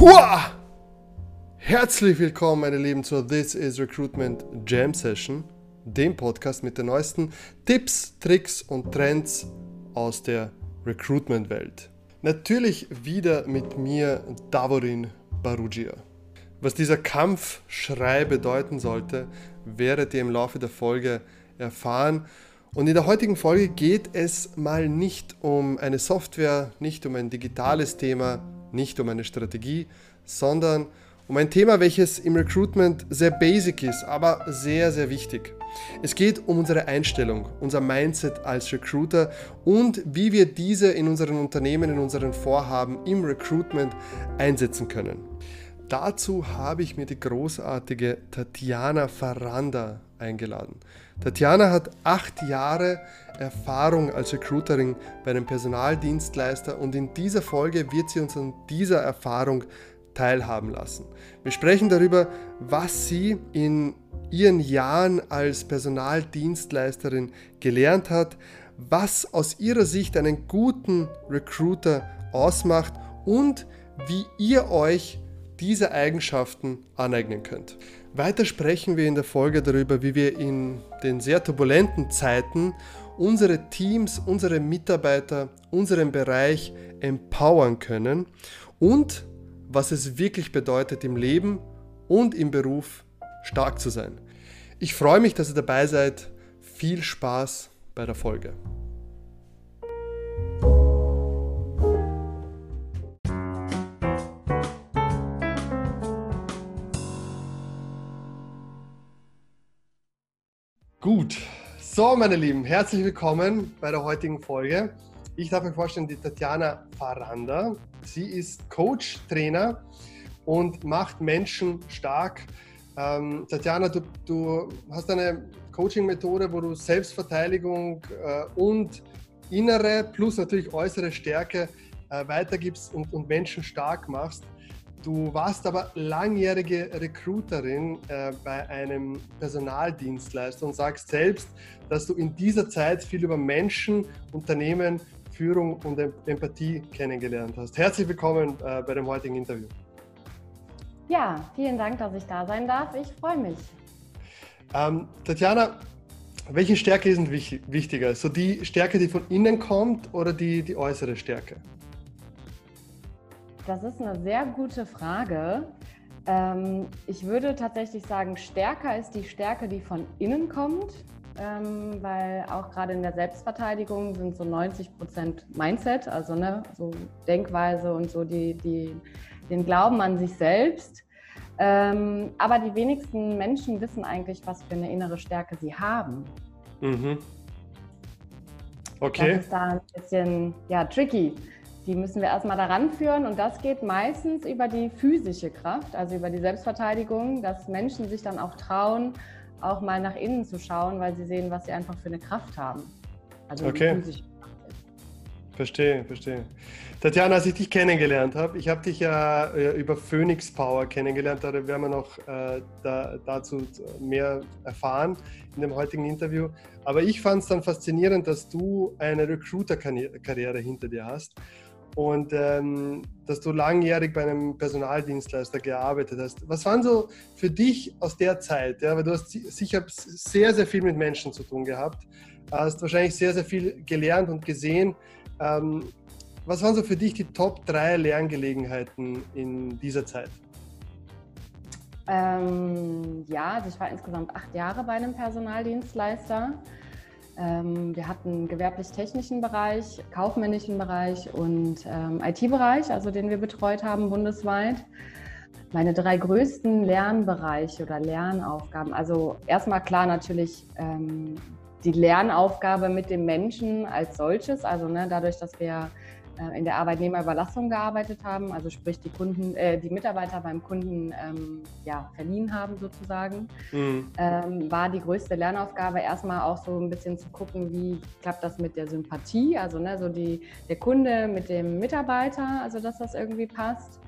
Hua! Herzlich willkommen, meine Lieben, zur This is Recruitment Jam Session, dem Podcast mit den neuesten Tipps, Tricks und Trends aus der Recruitment-Welt. Natürlich wieder mit mir, Davorin Barugia. Was dieser Kampfschrei bedeuten sollte, werdet ihr im Laufe der Folge erfahren. Und in der heutigen Folge geht es mal nicht um eine Software, nicht um ein digitales Thema, nicht um eine Strategie, sondern um ein Thema, welches im Recruitment sehr basic ist, aber sehr, sehr wichtig. Es geht um unsere Einstellung, unser Mindset als Recruiter und wie wir diese in unseren Unternehmen, in unseren Vorhaben im Recruitment einsetzen können. Dazu habe ich mir die großartige Tatjana Faranda eingeladen. Tatjana hat acht Jahre Erfahrung als Recruiterin bei einem Personaldienstleister und in dieser Folge wird sie uns an dieser Erfahrung teilhaben lassen. Wir sprechen darüber, was sie in ihren Jahren als Personaldienstleisterin gelernt hat, was aus ihrer Sicht einen guten Recruiter ausmacht und wie ihr euch diese Eigenschaften aneignen könnt. Weiter sprechen wir in der Folge darüber, wie wir in den sehr turbulenten Zeiten unsere Teams, unsere Mitarbeiter, unseren Bereich empowern können und was es wirklich bedeutet im Leben und im Beruf stark zu sein. Ich freue mich, dass ihr dabei seid. Viel Spaß bei der Folge. Gut, so meine Lieben, herzlich willkommen bei der heutigen Folge. Ich darf mir vorstellen, die Tatjana Faranda. Sie ist Coach, Trainer und macht Menschen stark. Ähm, Tatjana, du, du, hast eine Coaching-Methode, wo du Selbstverteidigung äh, und innere plus natürlich äußere Stärke äh, weitergibst und, und Menschen stark machst. Du warst aber langjährige Recruiterin äh, bei einem Personaldienstleister und sagst selbst, dass du in dieser Zeit viel über Menschen, Unternehmen, Führung und Empathie kennengelernt hast. Herzlich willkommen äh, bei dem heutigen Interview. Ja, vielen Dank, dass ich da sein darf. Ich freue mich. Ähm, Tatjana, welche Stärke ist wichtiger? So die Stärke, die von innen kommt oder die, die äußere Stärke? Das ist eine sehr gute Frage. Ähm, ich würde tatsächlich sagen, stärker ist die Stärke, die von innen kommt, ähm, weil auch gerade in der Selbstverteidigung sind so 90 Prozent Mindset, also ne, so Denkweise und so die, die, den Glauben an sich selbst. Ähm, aber die wenigsten Menschen wissen eigentlich, was für eine innere Stärke sie haben. Mhm. Okay. Das ist da ein bisschen ja, tricky die müssen wir erstmal daran führen und das geht meistens über die physische Kraft, also über die Selbstverteidigung, dass Menschen sich dann auch trauen, auch mal nach innen zu schauen, weil sie sehen, was sie einfach für eine Kraft haben. Also okay. physische Kraft. Verstehe, verstehe. Tatjana, als ich dich kennengelernt habe, ich habe dich ja äh, über Phoenix Power kennengelernt, da werden wir noch äh, da, dazu mehr erfahren in dem heutigen Interview. Aber ich fand es dann faszinierend, dass du eine Recruiter-Karriere hinter dir hast und ähm, dass du langjährig bei einem Personaldienstleister gearbeitet hast. Was waren so für dich aus der Zeit? Ja, weil du hast sicher sehr, sehr viel mit Menschen zu tun gehabt, hast wahrscheinlich sehr, sehr viel gelernt und gesehen. Ähm, was waren so für dich die Top 3 Lerngelegenheiten in dieser Zeit? Ähm, ja, also ich war insgesamt acht Jahre bei einem Personaldienstleister. Ähm, wir hatten gewerblich-technischen Bereich, kaufmännischen Bereich und ähm, IT-Bereich, also den wir betreut haben bundesweit. Meine drei größten Lernbereiche oder Lernaufgaben, also erstmal klar natürlich ähm, die Lernaufgabe mit dem Menschen als solches, also ne, dadurch, dass wir in der Arbeitnehmerüberlassung gearbeitet haben, also sprich die Kunden, äh, die Mitarbeiter beim Kunden ähm, ja, verliehen haben sozusagen, mhm. ähm, war die größte Lernaufgabe erstmal auch so ein bisschen zu gucken, wie klappt das mit der Sympathie, also ne, so die, der Kunde mit dem Mitarbeiter, also dass das irgendwie passt.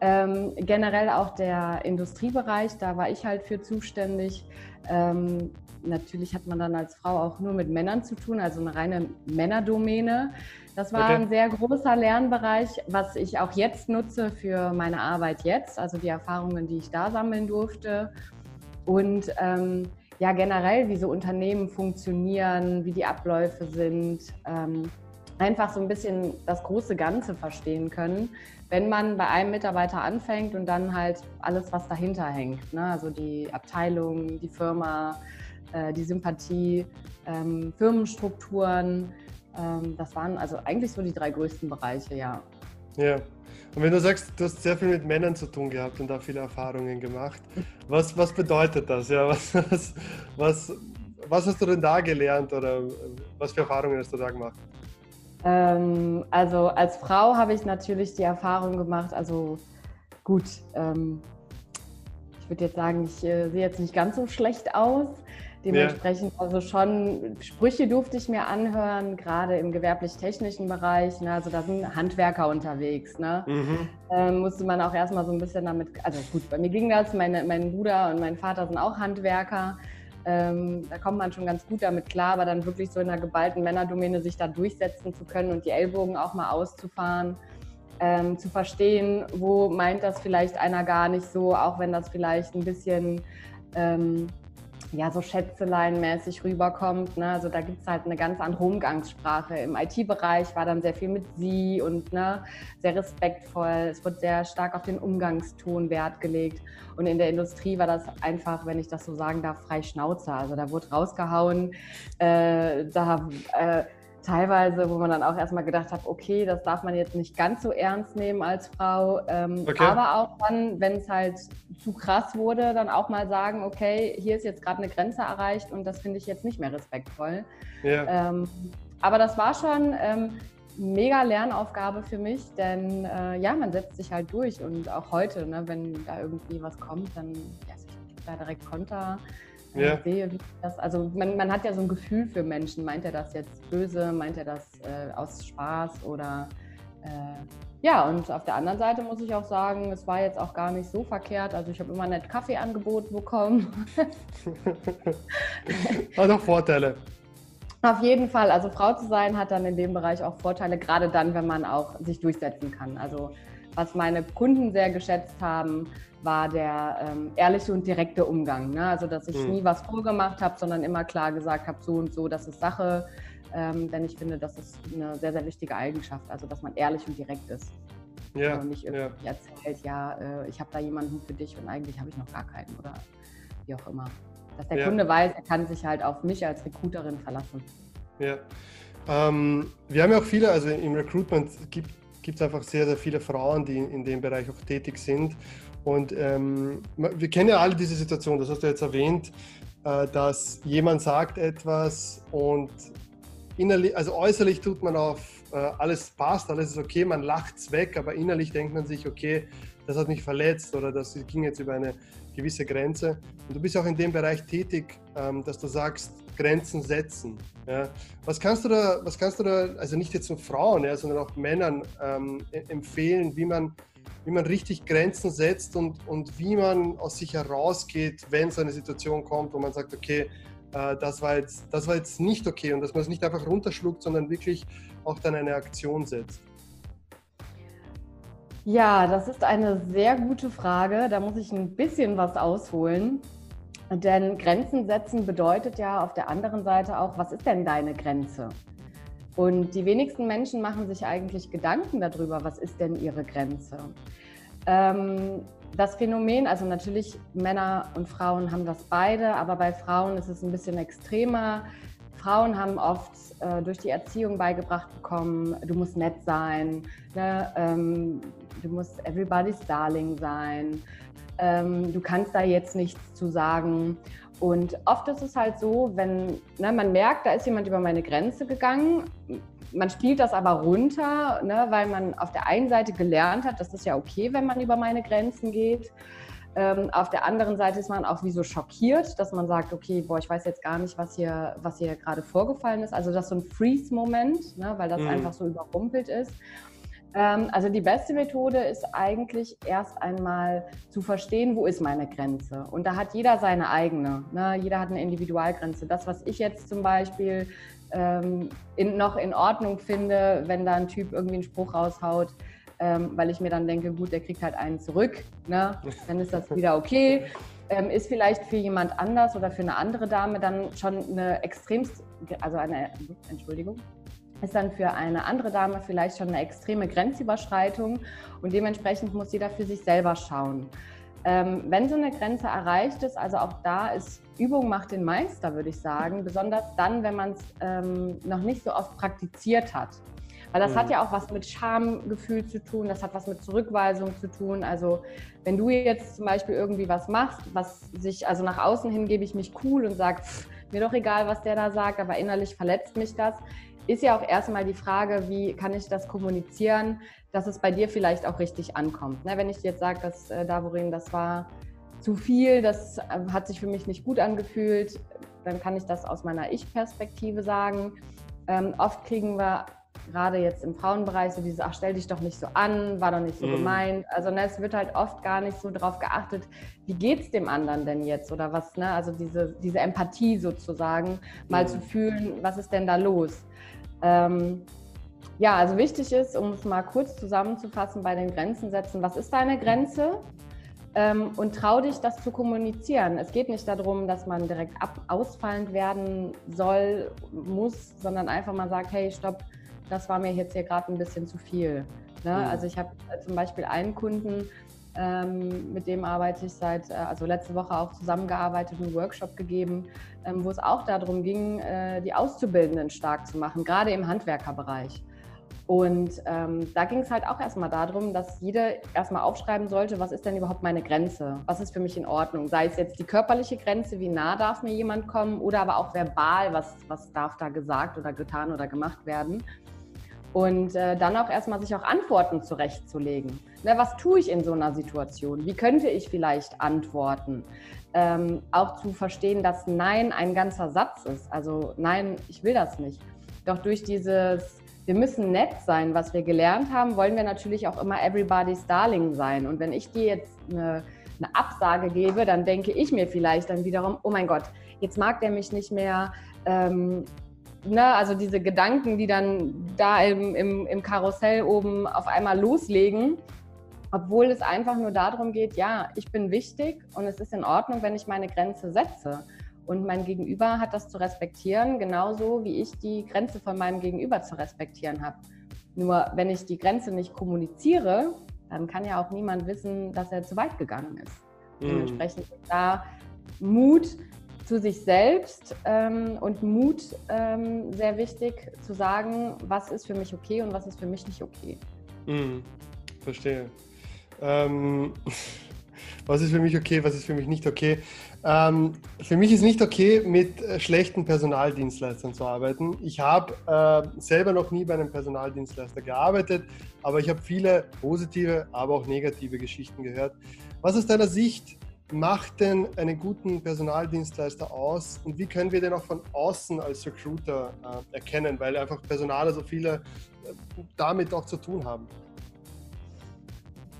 Ähm, generell auch der Industriebereich, da war ich halt für zuständig. Ähm, natürlich hat man dann als Frau auch nur mit Männern zu tun, also eine reine Männerdomäne. Das war okay. ein sehr großer Lernbereich, was ich auch jetzt nutze für meine Arbeit jetzt, also die Erfahrungen, die ich da sammeln durfte. Und ähm, ja, generell, wie so Unternehmen funktionieren, wie die Abläufe sind. Ähm, einfach so ein bisschen das große Ganze verstehen können, wenn man bei einem Mitarbeiter anfängt und dann halt alles, was dahinter hängt. Ne? Also die Abteilung, die Firma, äh, die Sympathie, ähm, Firmenstrukturen. Ähm, das waren also eigentlich so die drei größten Bereiche, ja. Ja. Und wenn du sagst, du hast sehr viel mit Männern zu tun gehabt und da viele Erfahrungen gemacht, was, was bedeutet das? Ja, was, was, was, was hast du denn da gelernt oder was für Erfahrungen hast du da gemacht? Ähm, also als Frau habe ich natürlich die Erfahrung gemacht, also gut, ähm, ich würde jetzt sagen, ich äh, sehe jetzt nicht ganz so schlecht aus. Dementsprechend ja. also schon Sprüche durfte ich mir anhören, gerade im gewerblich-technischen Bereich. Ne? Also da sind Handwerker unterwegs. Ne? Mhm. Ähm, musste man auch erstmal so ein bisschen damit, also gut, bei mir ging das, meine, mein Bruder und mein Vater sind auch Handwerker. Ähm, da kommt man schon ganz gut damit klar, aber dann wirklich so in einer geballten Männerdomäne sich da durchsetzen zu können und die Ellbogen auch mal auszufahren, ähm, zu verstehen, wo meint das vielleicht einer gar nicht so, auch wenn das vielleicht ein bisschen ähm, ja, so Schätzelein-mäßig rüberkommt. Ne? Also da gibt es halt eine ganz andere Umgangssprache. Im IT-Bereich war dann sehr viel mit Sie und ne, sehr respektvoll. Es wird sehr stark auf den Umgangston Wert gelegt. Und in der Industrie war das einfach, wenn ich das so sagen darf, frei Schnauze. Also da wurde rausgehauen. Äh, da äh, teilweise, wo man dann auch erstmal gedacht hat, okay, das darf man jetzt nicht ganz so ernst nehmen als Frau. Ähm, okay. Aber auch dann, wenn es halt zu krass wurde, dann auch mal sagen, okay, hier ist jetzt gerade eine Grenze erreicht und das finde ich jetzt nicht mehr respektvoll. Ja. Ähm, aber das war schon ähm, mega Lernaufgabe für mich, denn äh, ja, man setzt sich halt durch und auch heute, ne, wenn da irgendwie was kommt, dann ja, ich da direkt Konter ja. sehe, wie das, also man, man hat ja so ein Gefühl für Menschen. Meint er das jetzt böse? Meint er das äh, aus Spaß? Oder äh, ja, und auf der anderen Seite muss ich auch sagen, es war jetzt auch gar nicht so verkehrt. Also ich habe immer nett Kaffee angeboten bekommen. hat auch Vorteile. Auf jeden Fall. Also Frau zu sein hat dann in dem Bereich auch Vorteile, gerade dann, wenn man auch sich durchsetzen kann. Also was meine Kunden sehr geschätzt haben, war der ähm, ehrliche und direkte Umgang. Ne? Also, dass ich mhm. nie was vorgemacht habe, sondern immer klar gesagt habe, so und so, das ist Sache. Ähm, denn ich finde, das ist eine sehr, sehr wichtige Eigenschaft, also dass man ehrlich und direkt ist. Ja, und nicht irgendwie ja. erzählt, ja, äh, ich habe da jemanden für dich und eigentlich habe ich noch gar keinen oder wie auch immer. Dass der ja. Kunde weiß, er kann sich halt auf mich als Recruiterin verlassen. Ja. Ähm, wir haben ja auch viele, also im Recruitment gibt es einfach sehr, sehr viele Frauen, die in, in dem Bereich auch tätig sind. Und ähm, wir kennen ja alle diese Situation, das hast du jetzt erwähnt, äh, dass jemand sagt etwas und innerlich, also äußerlich tut man auf, äh, alles passt, alles ist okay, man lacht es weg, aber innerlich denkt man sich, okay, das hat mich verletzt oder das ging jetzt über eine gewisse Grenze. Und du bist auch in dem Bereich tätig, ähm, dass du sagst, Grenzen setzen. Ja. Was kannst du da, was kannst du da, also nicht jetzt nur Frauen, ja, sondern auch Männern ähm, e-, empfehlen, wie man wie man richtig Grenzen setzt und, und wie man aus sich herausgeht, wenn so eine Situation kommt, wo man sagt, okay, äh, das, war jetzt, das war jetzt nicht okay und dass man es nicht einfach runterschluckt, sondern wirklich auch dann eine Aktion setzt. Ja, das ist eine sehr gute Frage. Da muss ich ein bisschen was ausholen. Denn Grenzen setzen bedeutet ja auf der anderen Seite auch, was ist denn deine Grenze? Und die wenigsten Menschen machen sich eigentlich Gedanken darüber, was ist denn ihre Grenze. Ähm, das Phänomen, also natürlich Männer und Frauen haben das beide, aber bei Frauen ist es ein bisschen extremer. Frauen haben oft äh, durch die Erziehung beigebracht bekommen, du musst nett sein, ne? ähm, du musst everybody's darling sein, ähm, du kannst da jetzt nichts zu sagen. Und oft ist es halt so, wenn ne, man merkt, da ist jemand über meine Grenze gegangen, man spielt das aber runter, ne, weil man auf der einen Seite gelernt hat, das ist ja okay, wenn man über meine Grenzen geht. Ähm, auf der anderen Seite ist man auch wie so schockiert, dass man sagt, okay, boah, ich weiß jetzt gar nicht, was hier, was hier gerade vorgefallen ist. Also das ist so ein Freeze-Moment, ne, weil das mhm. einfach so überrumpelt ist. Ähm, also die beste Methode ist eigentlich erst einmal zu verstehen, wo ist meine Grenze. Und da hat jeder seine eigene. Ne? Jeder hat eine Individualgrenze. Das, was ich jetzt zum Beispiel ähm, in, noch in Ordnung finde, wenn da ein Typ irgendwie einen Spruch raushaut, ähm, weil ich mir dann denke, gut, der kriegt halt einen zurück, ne? dann ist das wieder okay. Ähm, ist vielleicht für jemand anders oder für eine andere Dame dann schon eine extremst, also eine, Entschuldigung, ist dann für eine andere Dame vielleicht schon eine extreme Grenzüberschreitung und dementsprechend muss jeder für sich selber schauen. Ähm, wenn so eine Grenze erreicht ist, also auch da ist Übung macht den Meister, würde ich sagen, besonders dann, wenn man es ähm, noch nicht so oft praktiziert hat. Weil das mhm. hat ja auch was mit Schamgefühl zu tun, das hat was mit Zurückweisung zu tun. Also wenn du jetzt zum Beispiel irgendwie was machst, was sich, also nach außen hin gebe ich mich cool und sage, mir doch egal, was der da sagt, aber innerlich verletzt mich das, ist ja auch erstmal die Frage, wie kann ich das kommunizieren, dass es bei dir vielleicht auch richtig ankommt. Ne, wenn ich jetzt sage, dass äh, Davorin, das war zu viel, das äh, hat sich für mich nicht gut angefühlt, dann kann ich das aus meiner Ich-Perspektive sagen. Ähm, oft kriegen wir gerade jetzt im Frauenbereich so dieses, ach, stell dich doch nicht so an, war doch nicht so mm. gemeint. Also ne, es wird halt oft gar nicht so darauf geachtet, wie geht es dem anderen denn jetzt oder was, ne? Also diese, diese Empathie sozusagen, mal mm. zu fühlen, was ist denn da los? Ähm, ja, also wichtig ist, um es mal kurz zusammenzufassen bei den Grenzen setzen, was ist deine Grenze? Ähm, und trau dich, das zu kommunizieren. Es geht nicht darum, dass man direkt ab ausfallend werden soll, muss, sondern einfach mal sagt, hey, stopp, das war mir jetzt hier gerade ein bisschen zu viel. Ne? Mhm. Also ich habe zum Beispiel einen Kunden, ähm, mit dem arbeite ich seit, äh, also letzte Woche auch zusammengearbeitet, einen Workshop gegeben, ähm, wo es auch darum ging, äh, die Auszubildenden stark zu machen, gerade im Handwerkerbereich. Und ähm, da ging es halt auch erstmal darum, dass jeder erstmal aufschreiben sollte, was ist denn überhaupt meine Grenze? Was ist für mich in Ordnung? Sei es jetzt die körperliche Grenze, wie nah darf mir jemand kommen, oder aber auch verbal, was, was darf da gesagt oder getan oder gemacht werden. Und äh, dann auch erstmal sich auch Antworten zurechtzulegen. Ne, was tue ich in so einer Situation? Wie könnte ich vielleicht antworten? Ähm, auch zu verstehen, dass Nein ein ganzer Satz ist. Also Nein, ich will das nicht. Doch durch dieses, wir müssen nett sein, was wir gelernt haben, wollen wir natürlich auch immer everybody's darling sein. Und wenn ich dir jetzt eine, eine Absage gebe, dann denke ich mir vielleicht dann wiederum, oh mein Gott, jetzt mag der mich nicht mehr. Ähm, ne, also diese Gedanken, die dann da im, im, im Karussell oben auf einmal loslegen, obwohl es einfach nur darum geht, ja, ich bin wichtig und es ist in Ordnung, wenn ich meine Grenze setze. Und mein Gegenüber hat das zu respektieren, genauso wie ich die Grenze von meinem Gegenüber zu respektieren habe. Nur wenn ich die Grenze nicht kommuniziere, dann kann ja auch niemand wissen, dass er zu weit gegangen ist. Mhm. Dementsprechend ist da Mut, zu sich selbst ähm, und Mut ähm, sehr wichtig zu sagen, was ist für mich okay und was ist für mich nicht okay. Mhm. Verstehe. Ähm, was ist für mich okay, was ist für mich nicht okay? Ähm, für mich ist nicht okay, mit äh, schlechten Personaldienstleistern zu arbeiten. Ich habe äh, selber noch nie bei einem Personaldienstleister gearbeitet, aber ich habe viele positive, aber auch negative Geschichten gehört. Was aus deiner Sicht macht denn einen guten Personaldienstleister aus und wie können wir den auch von außen als Recruiter äh, erkennen, weil einfach Personale so viele äh, damit auch zu tun haben?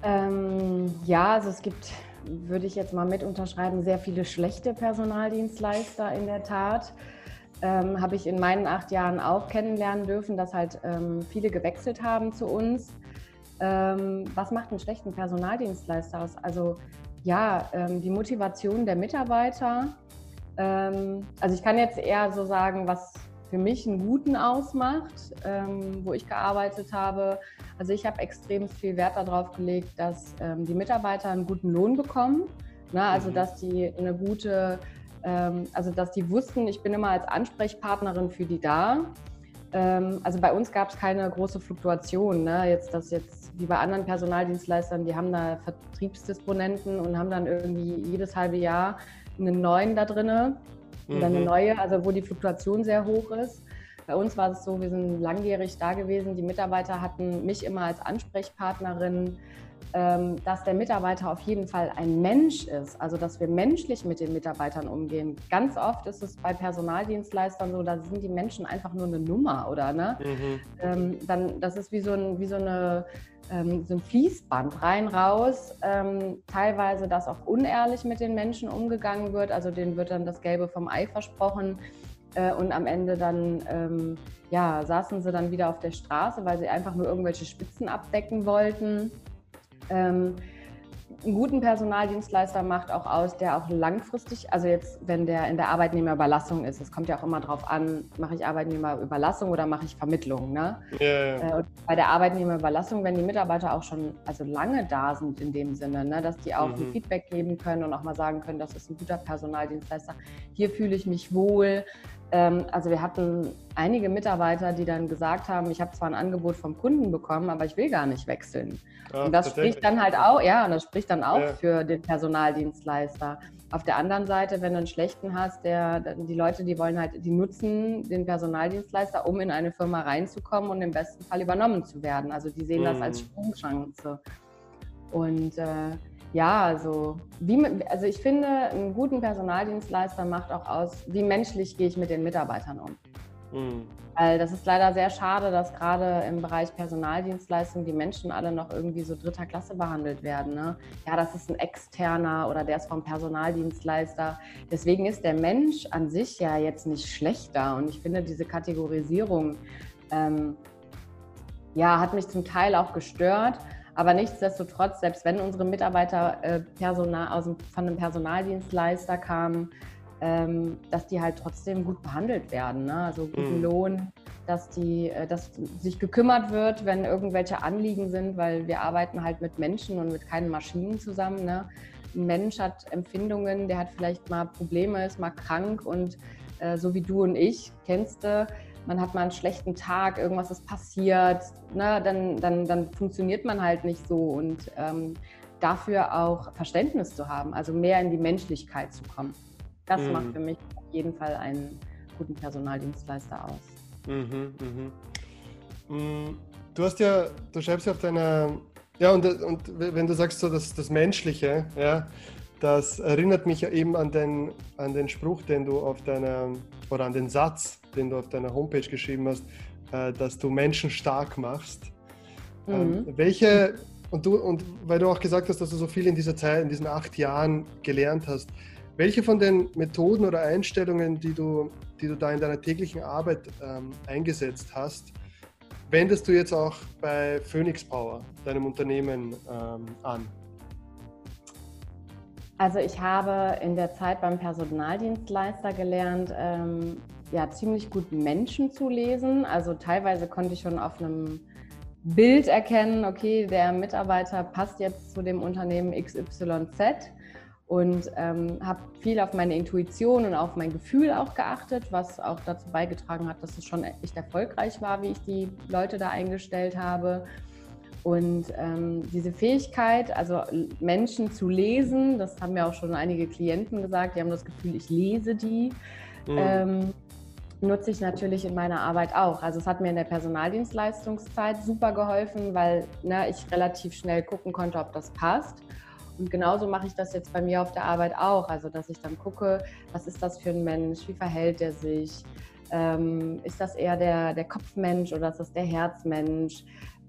Ähm, ja, also es gibt, würde ich jetzt mal mit unterschreiben, sehr viele schlechte Personaldienstleister in der Tat. Ähm, Habe ich in meinen acht Jahren auch kennenlernen dürfen, dass halt ähm, viele gewechselt haben zu uns. Ähm, was macht einen schlechten Personaldienstleister aus? Also ja, ähm, die Motivation der Mitarbeiter. Ähm, also ich kann jetzt eher so sagen, was für mich einen guten ausmacht, ähm, wo ich gearbeitet habe. Also ich habe extrem viel Wert darauf gelegt, dass ähm, die Mitarbeiter einen guten Lohn bekommen. Ne? Also mhm. dass die eine gute, ähm, also dass die wussten, ich bin immer als Ansprechpartnerin für die da. Ähm, also bei uns gab es keine große Fluktuation. Ne? Jetzt, dass jetzt wie bei anderen Personaldienstleistern, die haben da Vertriebsdisponenten und haben dann irgendwie jedes halbe Jahr einen neuen da drinne oder eine mhm. neue, also wo die Fluktuation sehr hoch ist. Bei uns war es so, wir sind langjährig da gewesen. Die Mitarbeiter hatten mich immer als Ansprechpartnerin ähm, dass der Mitarbeiter auf jeden Fall ein Mensch ist, also dass wir menschlich mit den Mitarbeitern umgehen. Ganz oft ist es bei Personaldienstleistern so, da sind die Menschen einfach nur eine Nummer, oder? Ne? Mhm. Ähm, dann, das ist wie so, ein, wie so, eine, ähm, so ein Fließband rein, raus. Teilweise, dass auch unehrlich mit den Menschen umgegangen wird, also denen wird dann das Gelbe vom Ei versprochen. Äh, und am Ende dann ähm, ja, saßen sie dann wieder auf der Straße, weil sie einfach nur irgendwelche Spitzen abdecken wollten. Ähm, einen guten Personaldienstleister macht auch aus, der auch langfristig, also jetzt, wenn der in der Arbeitnehmerüberlassung ist, es kommt ja auch immer darauf an, mache ich Arbeitnehmerüberlassung oder mache ich Vermittlung. Ne? Ja. Äh, bei der Arbeitnehmerüberlassung, wenn die Mitarbeiter auch schon also lange da sind in dem Sinne, ne, dass die auch mhm. ein Feedback geben können und auch mal sagen können, das ist ein guter Personaldienstleister, hier fühle ich mich wohl, also wir hatten einige Mitarbeiter, die dann gesagt haben, ich habe zwar ein Angebot vom Kunden bekommen, aber ich will gar nicht wechseln. Ach, und das spricht dann halt auch, ja, und das spricht dann auch ja. für den Personaldienstleister. Auf der anderen Seite, wenn du einen schlechten hast, der, die Leute, die wollen halt, die nutzen den Personaldienstleister, um in eine Firma reinzukommen und im besten Fall übernommen zu werden. Also die sehen mhm. das als mhm. Sprungchance. Und äh, ja, also, wie, also ich finde, einen guten Personaldienstleister macht auch aus, wie menschlich gehe ich mit den Mitarbeitern um. Mhm. Weil das ist leider sehr schade, dass gerade im Bereich Personaldienstleistung die Menschen alle noch irgendwie so dritter Klasse behandelt werden. Ne? Ja, das ist ein externer oder der ist vom Personaldienstleister. Deswegen ist der Mensch an sich ja jetzt nicht schlechter. Und ich finde diese Kategorisierung, ähm, ja, hat mich zum Teil auch gestört. Aber nichtsdestotrotz, selbst wenn unsere Mitarbeiter äh, Personal, aus dem, von einem Personaldienstleister kamen, ähm, dass die halt trotzdem gut behandelt werden. Ne? Also guten mhm. Lohn, dass, die, äh, dass sich gekümmert wird, wenn irgendwelche Anliegen sind, weil wir arbeiten halt mit Menschen und mit keinen Maschinen zusammen. Ne? Ein Mensch hat Empfindungen, der hat vielleicht mal Probleme, ist mal krank und äh, so wie du und ich, kennst du, man hat mal einen schlechten Tag, irgendwas ist passiert, ne, dann, dann, dann funktioniert man halt nicht so. Und ähm, dafür auch Verständnis zu haben, also mehr in die Menschlichkeit zu kommen. Das mhm. macht für mich auf jeden Fall einen guten Personaldienstleister aus. Mhm, mhm. Mm, du hast ja, du schreibst ja auf deiner, ja, und, und wenn du sagst so das, das Menschliche, ja, das erinnert mich ja eben an den, an den Spruch, den du auf deiner, oder an den Satz, den du auf deiner Homepage geschrieben hast, äh, dass du Menschen stark machst. Ähm, mhm. welche, und du, und weil du auch gesagt hast, dass du so viel in dieser Zeit, in diesen acht Jahren gelernt hast, welche von den Methoden oder Einstellungen, die du, die du da in deiner täglichen Arbeit ähm, eingesetzt hast, wendest du jetzt auch bei Phoenix Power, deinem Unternehmen, ähm, an? Also ich habe in der Zeit beim Personaldienstleister gelernt, ähm, ja, ziemlich gut Menschen zu lesen. Also teilweise konnte ich schon auf einem Bild erkennen, okay, der Mitarbeiter passt jetzt zu dem Unternehmen XYZ und ähm, habe viel auf meine Intuition und auf mein Gefühl auch geachtet, was auch dazu beigetragen hat, dass es schon echt erfolgreich war, wie ich die Leute da eingestellt habe. Und ähm, diese Fähigkeit, also Menschen zu lesen, das haben mir auch schon einige Klienten gesagt, die haben das Gefühl, ich lese die, mhm. ähm, nutze ich natürlich in meiner Arbeit auch. Also es hat mir in der Personaldienstleistungszeit super geholfen, weil ne, ich relativ schnell gucken konnte, ob das passt. Und genauso mache ich das jetzt bei mir auf der Arbeit auch. Also dass ich dann gucke, was ist das für ein Mensch, wie verhält er sich, ähm, ist das eher der, der Kopfmensch oder ist das der Herzmensch?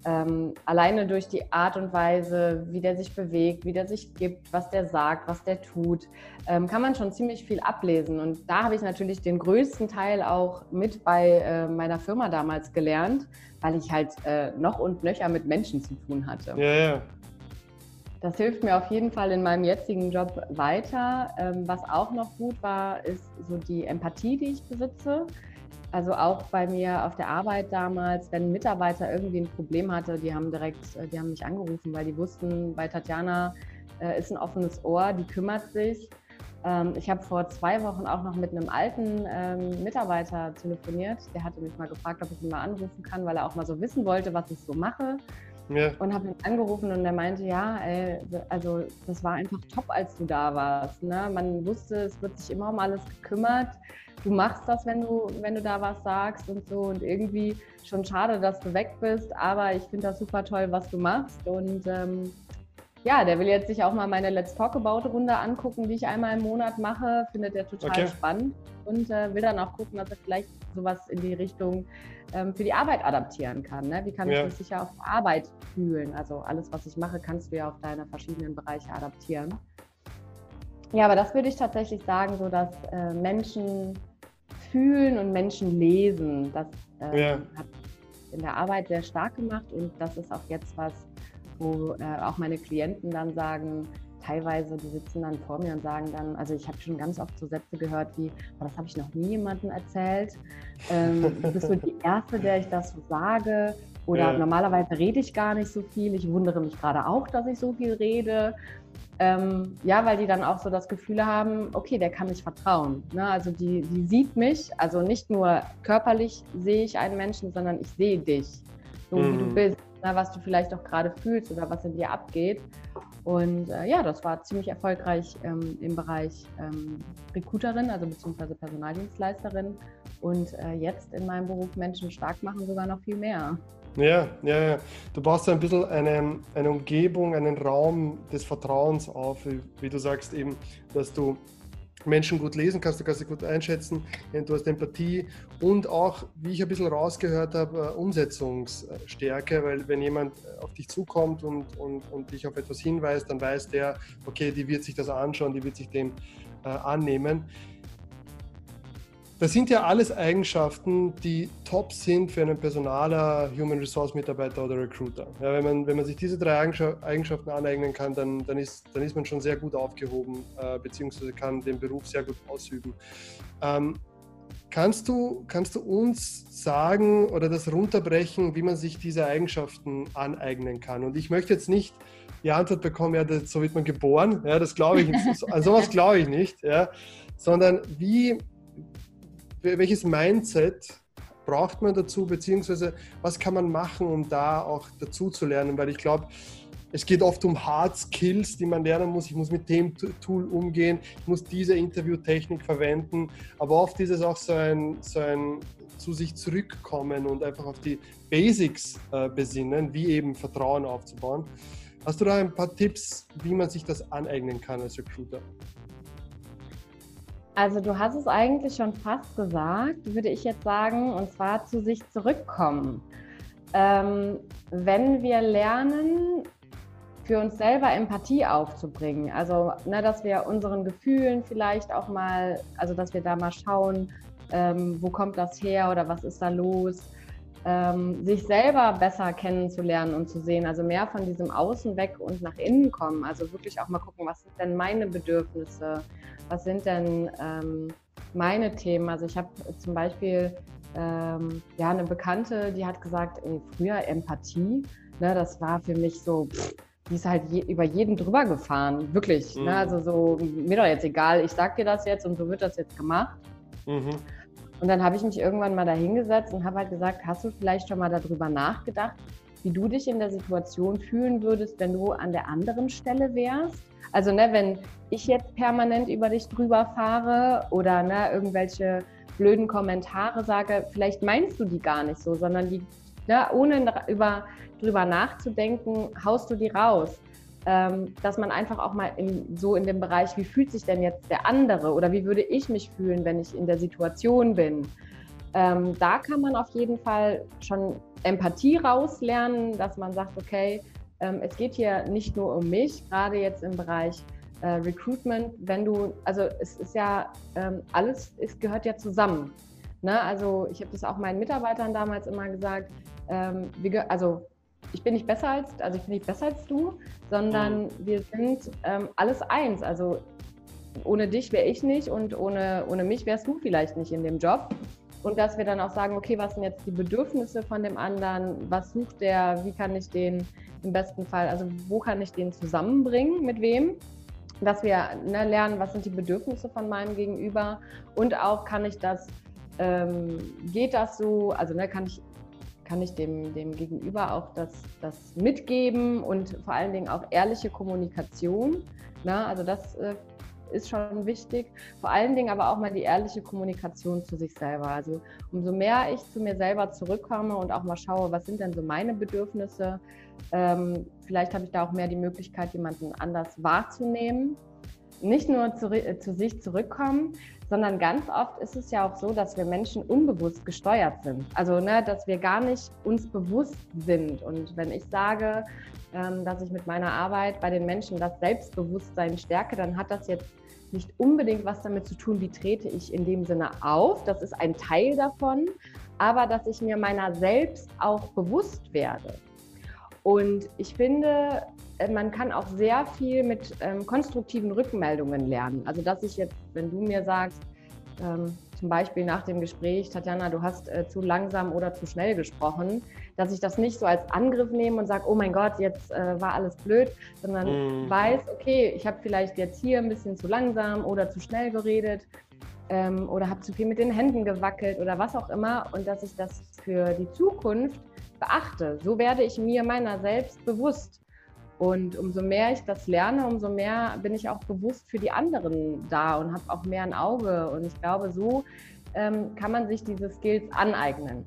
Ähm, alleine durch die Art und Weise, wie der sich bewegt, wie der sich gibt, was der sagt, was der tut, ähm, kann man schon ziemlich viel ablesen. Und da habe ich natürlich den größten Teil auch mit bei äh, meiner Firma damals gelernt, weil ich halt äh, noch und nöcher mit Menschen zu tun hatte. Ja, ja. Das hilft mir auf jeden Fall in meinem jetzigen Job weiter. Ähm, was auch noch gut war, ist so die Empathie, die ich besitze. Also auch bei mir auf der Arbeit damals, wenn ein Mitarbeiter irgendwie ein Problem hatte, die haben direkt, äh, die haben mich angerufen, weil die wussten, bei Tatjana äh, ist ein offenes Ohr, die kümmert sich. Ähm, ich habe vor zwei Wochen auch noch mit einem alten ähm, Mitarbeiter telefoniert. Der hatte mich mal gefragt, ob ich ihn mal anrufen kann, weil er auch mal so wissen wollte, was ich so mache. Ja. Und habe ihn angerufen und er meinte, ja, ey, also das war einfach top, als du da warst. Ne? Man wusste, es wird sich immer um alles gekümmert du machst das, wenn du, wenn du da was sagst und so. Und irgendwie schon schade, dass du weg bist, aber ich finde das super toll, was du machst. Und ähm, ja, der will jetzt sich auch mal meine Let's Talk About Runde angucken, die ich einmal im Monat mache. Findet er total okay. spannend und äh, will dann auch gucken, dass er vielleicht sowas in die Richtung ähm, für die Arbeit adaptieren kann. Ne? Wie kann ja. ich mich sicher auf Arbeit fühlen? Also alles, was ich mache, kannst du ja auf deine verschiedenen Bereiche adaptieren. Ja, aber das würde ich tatsächlich sagen, so dass äh, Menschen fühlen und Menschen lesen. Das äh, ja. hat in der Arbeit sehr stark gemacht und das ist auch jetzt was, wo äh, auch meine Klienten dann sagen, teilweise, die sitzen dann vor mir und sagen dann, also ich habe schon ganz oft so Sätze gehört wie, oh, das habe ich noch nie jemandem erzählt. Ähm, du bist so die Erste, der ich das so sage. Oder ja. normalerweise rede ich gar nicht so viel. Ich wundere mich gerade auch, dass ich so viel rede. Ähm, ja, weil die dann auch so das Gefühl haben, okay, der kann mich vertrauen. Ne? Also die, die sieht mich, also nicht nur körperlich sehe ich einen Menschen, sondern ich sehe dich, so mhm. wie du mhm. bist, ne? was du vielleicht auch gerade fühlst oder was in dir abgeht. Und äh, ja, das war ziemlich erfolgreich ähm, im Bereich ähm, Recruiterin, also beziehungsweise Personaldienstleisterin. Und äh, jetzt in meinem Beruf Menschen stark machen sogar noch viel mehr. Ja, ja, ja. Du baust ein bisschen eine, eine Umgebung, einen Raum des Vertrauens auf, wie, wie du sagst eben, dass du Menschen gut lesen kannst, du kannst sie gut einschätzen, du hast Empathie und auch, wie ich ein bisschen rausgehört habe, äh, Umsetzungsstärke, weil wenn jemand auf dich zukommt und, und, und dich auf etwas hinweist, dann weiß der, okay, die wird sich das anschauen, die wird sich dem äh, annehmen. Das sind ja alles Eigenschaften, die top sind für einen Personaler, Human Resource Mitarbeiter oder Recruiter. Ja, wenn, man, wenn man sich diese drei Eigenschaften aneignen kann, dann, dann, ist, dann ist man schon sehr gut aufgehoben, äh, beziehungsweise kann den Beruf sehr gut ausüben. Ähm, kannst, du, kannst du uns sagen oder das runterbrechen, wie man sich diese Eigenschaften aneignen kann? Und ich möchte jetzt nicht die Antwort bekommen, ja, das, so wird man geboren. Ja, das glaube ich, an sowas glaube ich nicht. Ja, sondern wie welches Mindset braucht man dazu, beziehungsweise was kann man machen, um da auch dazu zu lernen? Weil ich glaube, es geht oft um Hard Skills, die man lernen muss. Ich muss mit dem Tool umgehen, ich muss diese Interviewtechnik verwenden. Aber oft ist es auch so ein, so ein zu sich zurückkommen und einfach auf die Basics äh, besinnen, wie eben Vertrauen aufzubauen. Hast du da ein paar Tipps, wie man sich das aneignen kann als Recruiter? Also du hast es eigentlich schon fast gesagt, würde ich jetzt sagen, und zwar zu sich zurückkommen. Ähm, wenn wir lernen, für uns selber Empathie aufzubringen, also ne, dass wir unseren Gefühlen vielleicht auch mal, also dass wir da mal schauen, ähm, wo kommt das her oder was ist da los, ähm, sich selber besser kennenzulernen und zu sehen, also mehr von diesem Außen weg und nach innen kommen, also wirklich auch mal gucken, was sind denn meine Bedürfnisse, was sind denn ähm, meine Themen? Also ich habe zum Beispiel ähm, ja eine Bekannte, die hat gesagt, ey, früher Empathie, ne, das war für mich so, pff, die ist halt je, über jeden drüber gefahren, wirklich. Ne? Mhm. Ne? Also so, mir doch jetzt egal, ich sag dir das jetzt und so wird das jetzt gemacht. Mhm. Und dann habe ich mich irgendwann mal da hingesetzt und habe halt gesagt, hast du vielleicht schon mal darüber nachgedacht, wie du dich in der Situation fühlen würdest, wenn du an der anderen Stelle wärst? Also, ne, wenn ich jetzt permanent über dich drüber fahre oder ne, irgendwelche blöden Kommentare sage, vielleicht meinst du die gar nicht so, sondern die, ne, ohne über, drüber nachzudenken, haust du die raus. Ähm, dass man einfach auch mal in, so in dem Bereich, wie fühlt sich denn jetzt der andere oder wie würde ich mich fühlen, wenn ich in der Situation bin. Ähm, da kann man auf jeden Fall schon Empathie rauslernen, dass man sagt, okay, ähm, es geht hier nicht nur um mich, gerade jetzt im Bereich äh, Recruitment, wenn du, also es ist ja ähm, alles, es gehört ja zusammen. Ne? Also ich habe das auch meinen Mitarbeitern damals immer gesagt, ähm, wir, also ich bin nicht besser als, also ich bin nicht besser als du, sondern mhm. wir sind ähm, alles eins. Also ohne dich wäre ich nicht und ohne, ohne mich wärst du vielleicht nicht in dem Job. Und dass wir dann auch sagen, okay, was sind jetzt die Bedürfnisse von dem anderen? Was sucht der? Wie kann ich den im besten Fall, also wo kann ich den zusammenbringen, mit wem? Dass wir ne, lernen, was sind die Bedürfnisse von meinem Gegenüber und auch kann ich das, ähm, geht das so, also ne, kann ich kann ich dem, dem Gegenüber auch das, das mitgeben und vor allen Dingen auch ehrliche Kommunikation. Ne? Also das äh, ist schon wichtig. Vor allen Dingen aber auch mal die ehrliche Kommunikation zu sich selber. Also umso mehr ich zu mir selber zurückkomme und auch mal schaue, was sind denn so meine Bedürfnisse, ähm, vielleicht habe ich da auch mehr die Möglichkeit, jemanden anders wahrzunehmen. Nicht nur zu, äh, zu sich zurückkommen, sondern ganz oft ist es ja auch so, dass wir Menschen unbewusst gesteuert sind. Also, ne, dass wir gar nicht uns bewusst sind. Und wenn ich sage, ähm, dass ich mit meiner Arbeit bei den Menschen das Selbstbewusstsein stärke, dann hat das jetzt nicht unbedingt was damit zu tun, wie trete ich in dem Sinne auf. Das ist ein Teil davon, aber dass ich mir meiner selbst auch bewusst werde. Und ich finde, man kann auch sehr viel mit ähm, konstruktiven Rückmeldungen lernen. Also dass ich jetzt, wenn du mir sagst, ähm, zum Beispiel nach dem Gespräch, Tatjana, du hast äh, zu langsam oder zu schnell gesprochen, dass ich das nicht so als Angriff nehme und sage, oh mein Gott, jetzt äh, war alles blöd, sondern mhm. weiß, okay, ich habe vielleicht jetzt hier ein bisschen zu langsam oder zu schnell geredet ähm, oder habe zu viel mit den Händen gewackelt oder was auch immer und dass ich das für die Zukunft beachte. So werde ich mir meiner selbst bewusst. Und umso mehr ich das lerne, umso mehr bin ich auch bewusst für die anderen da und habe auch mehr ein Auge. Und ich glaube, so ähm, kann man sich diese Skills aneignen.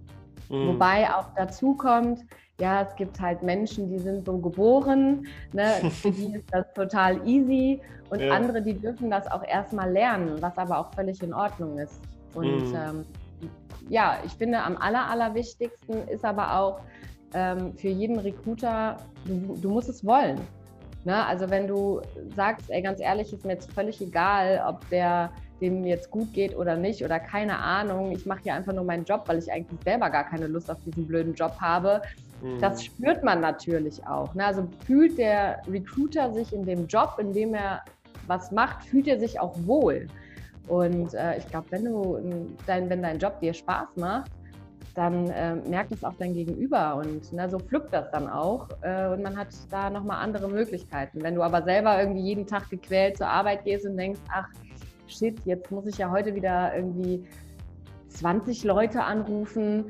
Mhm. Wobei auch dazu kommt, ja, es gibt halt Menschen, die sind so geboren, ne? für die ist das total easy und ja. andere, die dürfen das auch erstmal lernen, was aber auch völlig in Ordnung ist. Und mhm. ähm, ja, ich finde, am aller, allerwichtigsten ist aber auch, ähm, für jeden Recruiter, du, du musst es wollen. Ne? Also wenn du sagst, ey, ganz ehrlich, ist mir jetzt völlig egal, ob der dem jetzt gut geht oder nicht oder keine Ahnung, ich mache hier einfach nur meinen Job, weil ich eigentlich selber gar keine Lust auf diesen blöden Job habe. Mhm. Das spürt man natürlich auch. Ne? Also fühlt der Recruiter sich in dem Job, in dem er was macht, fühlt er sich auch wohl. Und äh, ich glaube, wenn du dein, wenn dein Job dir Spaß macht, dann äh, merkt es auch dein Gegenüber und ne, so pflückt das dann auch äh, und man hat da nochmal andere Möglichkeiten. Wenn du aber selber irgendwie jeden Tag gequält zur Arbeit gehst und denkst, ach shit, jetzt muss ich ja heute wieder irgendwie 20 Leute anrufen,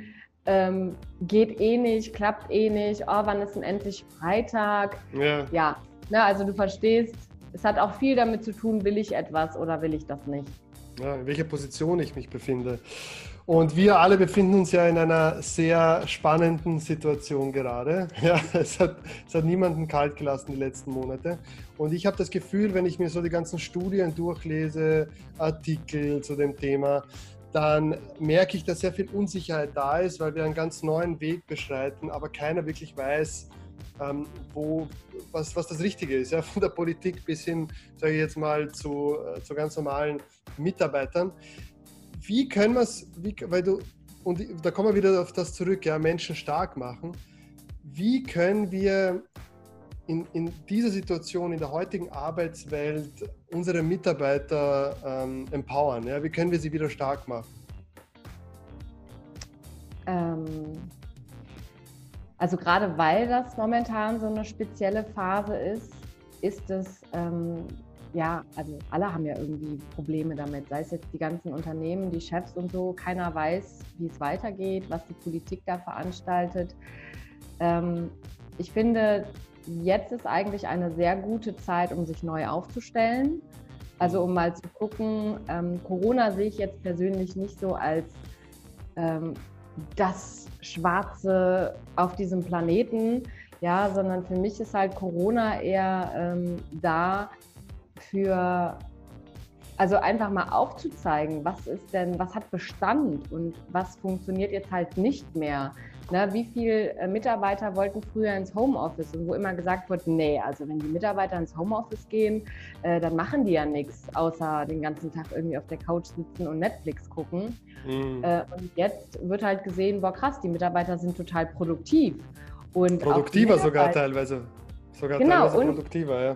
ähm, geht eh nicht, klappt eh nicht, oh, wann ist denn endlich Freitag? Ja, ja ne, also du verstehst, es hat auch viel damit zu tun, will ich etwas oder will ich das nicht. Ja, in welcher Position ich mich befinde. Und wir alle befinden uns ja in einer sehr spannenden Situation gerade. Ja, es, hat, es hat niemanden kalt gelassen die letzten Monate. Und ich habe das Gefühl, wenn ich mir so die ganzen Studien durchlese, Artikel zu dem Thema, dann merke ich, dass sehr viel Unsicherheit da ist, weil wir einen ganz neuen Weg beschreiten, aber keiner wirklich weiß, ähm, wo, was, was das Richtige ist. Ja? Von der Politik bis hin, sage ich jetzt mal, zu, äh, zu ganz normalen Mitarbeitern wie können wir es, weil du, und da kommen wir wieder auf das zurück, ja, Menschen stark machen. Wie können wir in, in dieser Situation, in der heutigen Arbeitswelt, unsere Mitarbeiter ähm, empowern? Ja? Wie können wir sie wieder stark machen? Ähm, also gerade weil das momentan so eine spezielle Phase ist, ist es ähm, ja, also alle haben ja irgendwie Probleme damit, sei es jetzt die ganzen Unternehmen, die Chefs und so. Keiner weiß, wie es weitergeht, was die Politik da veranstaltet. Ähm, ich finde, jetzt ist eigentlich eine sehr gute Zeit, um sich neu aufzustellen. Also um mal zu gucken, ähm, Corona sehe ich jetzt persönlich nicht so als ähm, das Schwarze auf diesem Planeten, ja, sondern für mich ist halt Corona eher ähm, da, für, also einfach mal aufzuzeigen, was ist denn, was hat Bestand und was funktioniert jetzt halt nicht mehr. Ne, wie viele äh, Mitarbeiter wollten früher ins Homeoffice und wo immer gesagt wird, nee, also wenn die Mitarbeiter ins Homeoffice gehen, äh, dann machen die ja nichts, außer den ganzen Tag irgendwie auf der Couch sitzen und Netflix gucken. Mhm. Äh, und jetzt wird halt gesehen, boah krass, die Mitarbeiter sind total produktiv. Und produktiver sogar teilweise. Sogar genau, teilweise produktiver, ja.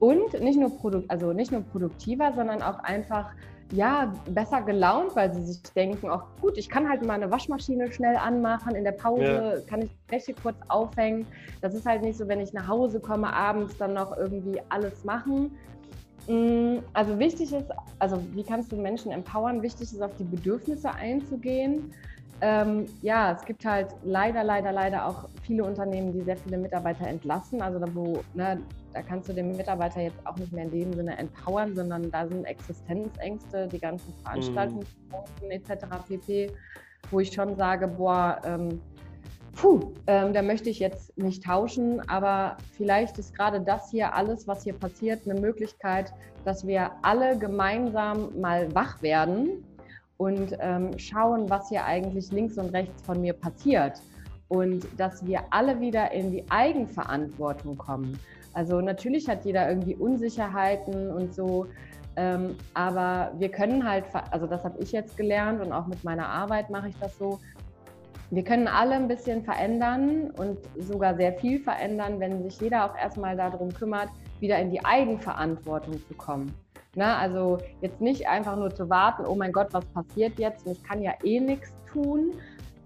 Und nicht nur, produkt, also nicht nur produktiver, sondern auch einfach ja, besser gelaunt, weil sie sich denken, auch gut, ich kann halt mal eine Waschmaschine schnell anmachen, in der Pause ja. kann ich die Wäsche kurz aufhängen. Das ist halt nicht so, wenn ich nach Hause komme, abends dann noch irgendwie alles machen. Mm, also wichtig ist, also wie kannst du Menschen empowern? Wichtig ist, auf die Bedürfnisse einzugehen. Ähm, ja, es gibt halt leider, leider, leider auch viele Unternehmen, die sehr viele Mitarbeiter entlassen. Also da, wo, ne, da kannst du den Mitarbeiter jetzt auch nicht mehr in dem Sinne empowern, sondern da sind Existenzängste, die ganzen Veranstaltungen mhm. etc. pp, wo ich schon sage, boah, ähm, puh, ähm, da möchte ich jetzt nicht tauschen, aber vielleicht ist gerade das hier alles, was hier passiert, eine Möglichkeit, dass wir alle gemeinsam mal wach werden und ähm, schauen, was hier eigentlich links und rechts von mir passiert und dass wir alle wieder in die Eigenverantwortung kommen. Also natürlich hat jeder irgendwie Unsicherheiten und so. Ähm, aber wir können halt, also das habe ich jetzt gelernt und auch mit meiner Arbeit mache ich das so. Wir können alle ein bisschen verändern und sogar sehr viel verändern, wenn sich jeder auch erstmal darum kümmert, wieder in die Eigenverantwortung zu kommen. Ne? Also jetzt nicht einfach nur zu warten, oh mein Gott, was passiert jetzt und ich kann ja eh nichts tun,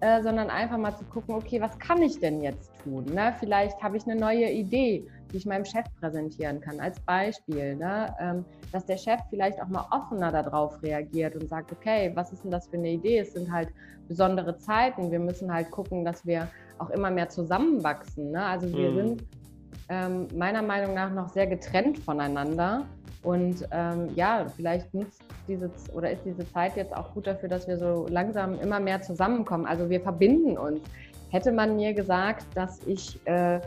äh, sondern einfach mal zu gucken, okay, was kann ich denn jetzt tun? Ne? Vielleicht habe ich eine neue Idee, die ich meinem Chef präsentieren kann, als Beispiel. Ne? Ähm, dass der Chef vielleicht auch mal offener darauf reagiert und sagt, okay, was ist denn das für eine Idee? Es sind halt besondere Zeiten. Wir müssen halt gucken, dass wir auch immer mehr zusammenwachsen. Ne? Also wir mhm. sind ähm, meiner Meinung nach noch sehr getrennt voneinander. Und ähm, ja, vielleicht nutzt diese oder ist diese Zeit jetzt auch gut dafür, dass wir so langsam immer mehr zusammenkommen. Also wir verbinden uns. Hätte man mir gesagt, dass ich, äh,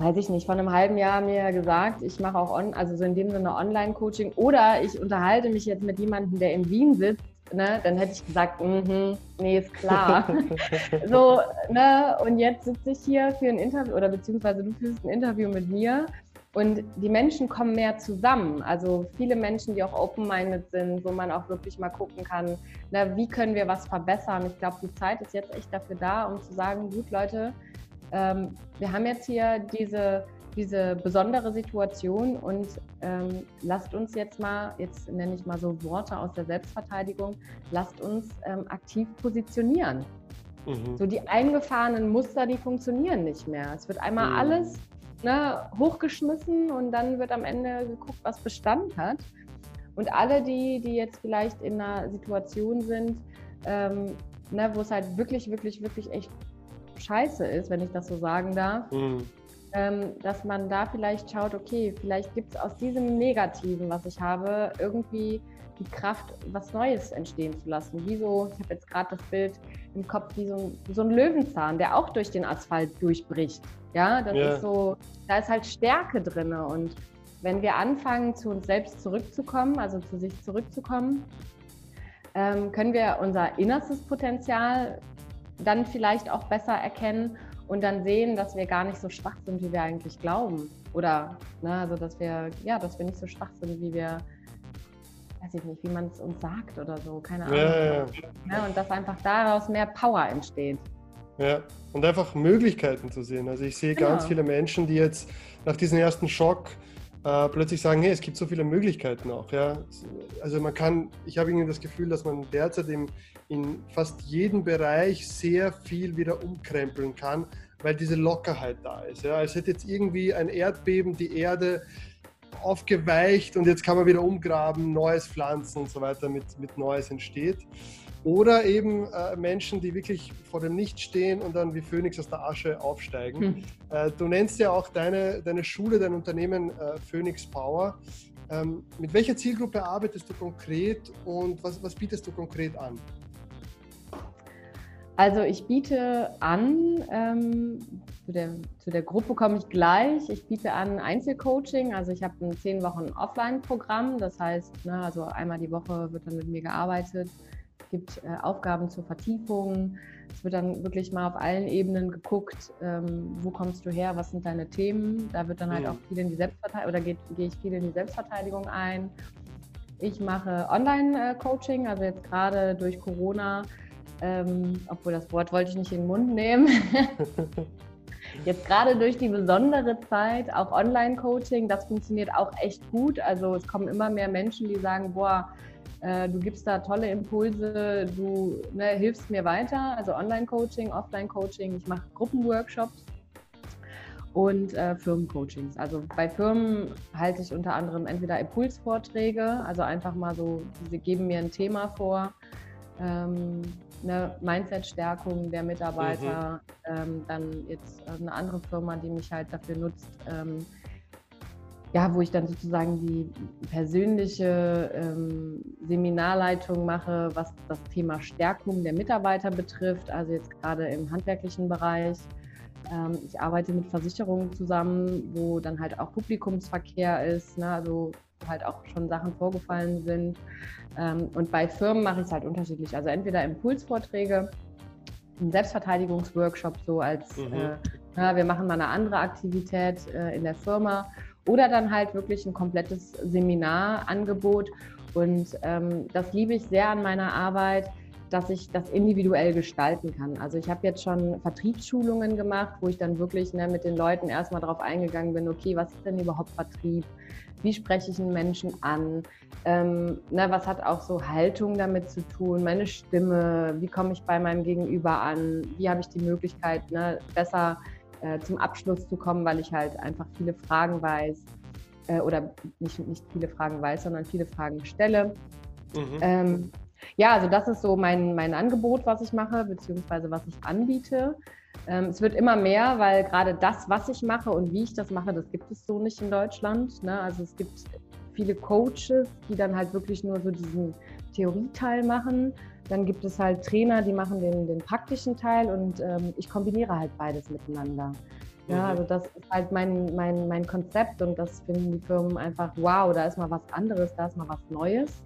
weiß ich nicht, vor einem halben Jahr mir gesagt, ich mache auch on, also so in dem Sinne Online-Coaching oder ich unterhalte mich jetzt mit jemandem, der in Wien sitzt, ne, dann hätte ich gesagt, -hmm, nee, ist klar. so, ne, und jetzt sitze ich hier für ein Interview oder beziehungsweise du führst ein Interview mit mir und die Menschen kommen mehr zusammen. Also viele Menschen, die auch open-minded sind, wo man auch wirklich mal gucken kann, na, wie können wir was verbessern. Ich glaube, die Zeit ist jetzt echt dafür da, um zu sagen, gut Leute, ähm, wir haben jetzt hier diese, diese besondere Situation und ähm, lasst uns jetzt mal, jetzt nenne ich mal so Worte aus der Selbstverteidigung, lasst uns ähm, aktiv positionieren. Mhm. So die eingefahrenen Muster, die funktionieren nicht mehr. Es wird einmal mhm. alles ne, hochgeschmissen und dann wird am Ende geguckt, was Bestand hat. Und alle, die, die jetzt vielleicht in einer Situation sind, ähm, ne, wo es halt wirklich, wirklich, wirklich echt scheiße ist, wenn ich das so sagen darf, mhm. ähm, dass man da vielleicht schaut, okay, vielleicht gibt es aus diesem Negativen, was ich habe, irgendwie die Kraft, was Neues entstehen zu lassen. Wie so, ich habe jetzt gerade das Bild im Kopf, wie so ein, so ein Löwenzahn, der auch durch den Asphalt durchbricht. Ja, das ja. ist so, da ist halt Stärke drin. Und wenn wir anfangen, zu uns selbst zurückzukommen, also zu sich zurückzukommen, ähm, können wir unser innerstes Potenzial dann vielleicht auch besser erkennen und dann sehen, dass wir gar nicht so schwach sind, wie wir eigentlich glauben. Oder, ne, also dass wir, ja, dass wir nicht so schwach sind, wie wir, weiß ich nicht, wie man es uns sagt oder so, keine Ahnung. Ja, ja, ja. Ne, und dass einfach daraus mehr Power entsteht. Ja, und einfach Möglichkeiten zu sehen. Also ich sehe genau. ganz viele Menschen, die jetzt nach diesem ersten Schock äh, plötzlich sagen, hey, es gibt so viele Möglichkeiten auch. Ja? Also man kann, ich habe irgendwie das Gefühl, dass man derzeit im, in fast jedem Bereich sehr viel wieder umkrempeln kann, weil diese Lockerheit da ist. Ja? Als hätte jetzt irgendwie ein Erdbeben die Erde aufgeweicht und jetzt kann man wieder umgraben, Neues pflanzen und so weiter, mit, mit Neues entsteht. Oder eben äh, Menschen, die wirklich vor dem Nichts stehen und dann wie Phönix aus der Asche aufsteigen. Hm. Äh, du nennst ja auch deine, deine Schule, dein Unternehmen äh, Phoenix Power. Ähm, mit welcher Zielgruppe arbeitest du konkret und was, was bietest du konkret an? Also ich biete an, ähm, zu, der, zu der Gruppe komme ich gleich, ich biete an Einzelcoaching, also ich habe ein zehn Wochen Offline-Programm, das heißt, ne, also einmal die Woche wird dann mit mir gearbeitet gibt äh, Aufgaben zur Vertiefung. Es wird dann wirklich mal auf allen Ebenen geguckt, ähm, wo kommst du her, was sind deine Themen. Da wird dann halt mhm. auch viel in die Selbstverteidigung oder gehe geh ich viel in die Selbstverteidigung ein. Ich mache Online-Coaching, also jetzt gerade durch Corona, ähm, obwohl das Wort wollte ich nicht in den Mund nehmen. Jetzt gerade durch die besondere Zeit auch Online-Coaching, das funktioniert auch echt gut. Also es kommen immer mehr Menschen, die sagen, boah, äh, du gibst da tolle Impulse, du ne, hilfst mir weiter, also Online-Coaching, Offline-Coaching, ich mache Gruppenworkshops und äh, Firmencoachings. Also bei Firmen halte ich unter anderem entweder Impulsvorträge, also einfach mal so, sie geben mir ein Thema vor, ähm, eine Mindset-Stärkung der Mitarbeiter, mhm. ähm, dann jetzt eine andere Firma, die mich halt dafür nutzt, ähm, ja, wo ich dann sozusagen die persönliche ähm, Seminarleitung mache, was das Thema Stärkung der Mitarbeiter betrifft, also jetzt gerade im handwerklichen Bereich. Ähm, ich arbeite mit Versicherungen zusammen, wo dann halt auch Publikumsverkehr ist, ne, also halt auch schon Sachen vorgefallen sind. Ähm, und bei Firmen mache ich es halt unterschiedlich, also entweder Impulsvorträge, ein Selbstverteidigungsworkshop so als, mhm. äh, na, wir machen mal eine andere Aktivität äh, in der Firma oder dann halt wirklich ein komplettes Seminarangebot. Und ähm, das liebe ich sehr an meiner Arbeit, dass ich das individuell gestalten kann. Also ich habe jetzt schon Vertriebsschulungen gemacht, wo ich dann wirklich ne, mit den Leuten erstmal darauf eingegangen bin, okay, was ist denn überhaupt Vertrieb? Wie spreche ich einen Menschen an? Ähm, ne, was hat auch so Haltung damit zu tun? Meine Stimme, wie komme ich bei meinem Gegenüber an? Wie habe ich die Möglichkeit, ne, besser äh, zum Abschluss zu kommen, weil ich halt einfach viele Fragen weiß äh, oder nicht, nicht viele Fragen weiß, sondern viele Fragen stelle. Mhm. Ähm, ja, also das ist so mein, mein Angebot, was ich mache, beziehungsweise was ich anbiete. Ähm, es wird immer mehr, weil gerade das, was ich mache und wie ich das mache, das gibt es so nicht in Deutschland. Ne? Also es gibt viele Coaches, die dann halt wirklich nur so diesen Theorieteil machen. Dann gibt es halt Trainer, die machen den, den praktischen Teil und ähm, ich kombiniere halt beides miteinander. Ja, mhm. also das ist halt mein, mein, mein Konzept und das finden die Firmen einfach, wow, da ist mal was anderes, da ist mal was Neues.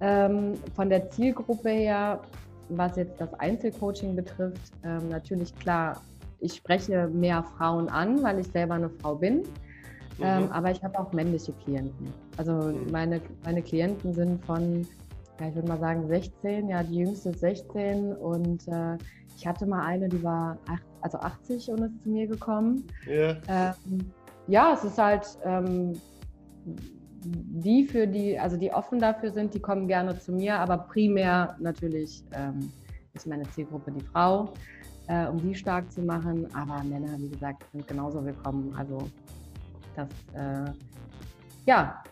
Ähm, von der Zielgruppe her, was jetzt das Einzelcoaching betrifft, ähm, natürlich klar, ich spreche mehr Frauen an, weil ich selber eine Frau bin. Ähm, mhm. aber ich habe auch männliche Klienten. Also mhm. meine, meine Klienten sind von, ja, ich würde mal sagen 16, ja, die jüngste ist 16 und äh, ich hatte mal eine, die war acht, also 80 und ist zu mir gekommen. Yeah. Ähm, ja, es ist halt ähm, die für die, also die offen dafür sind, die kommen gerne zu mir, aber primär natürlich ähm, ist meine Zielgruppe die Frau, äh, um die stark zu machen. Aber Männer, wie gesagt, sind genauso willkommen. Also das, äh, ja,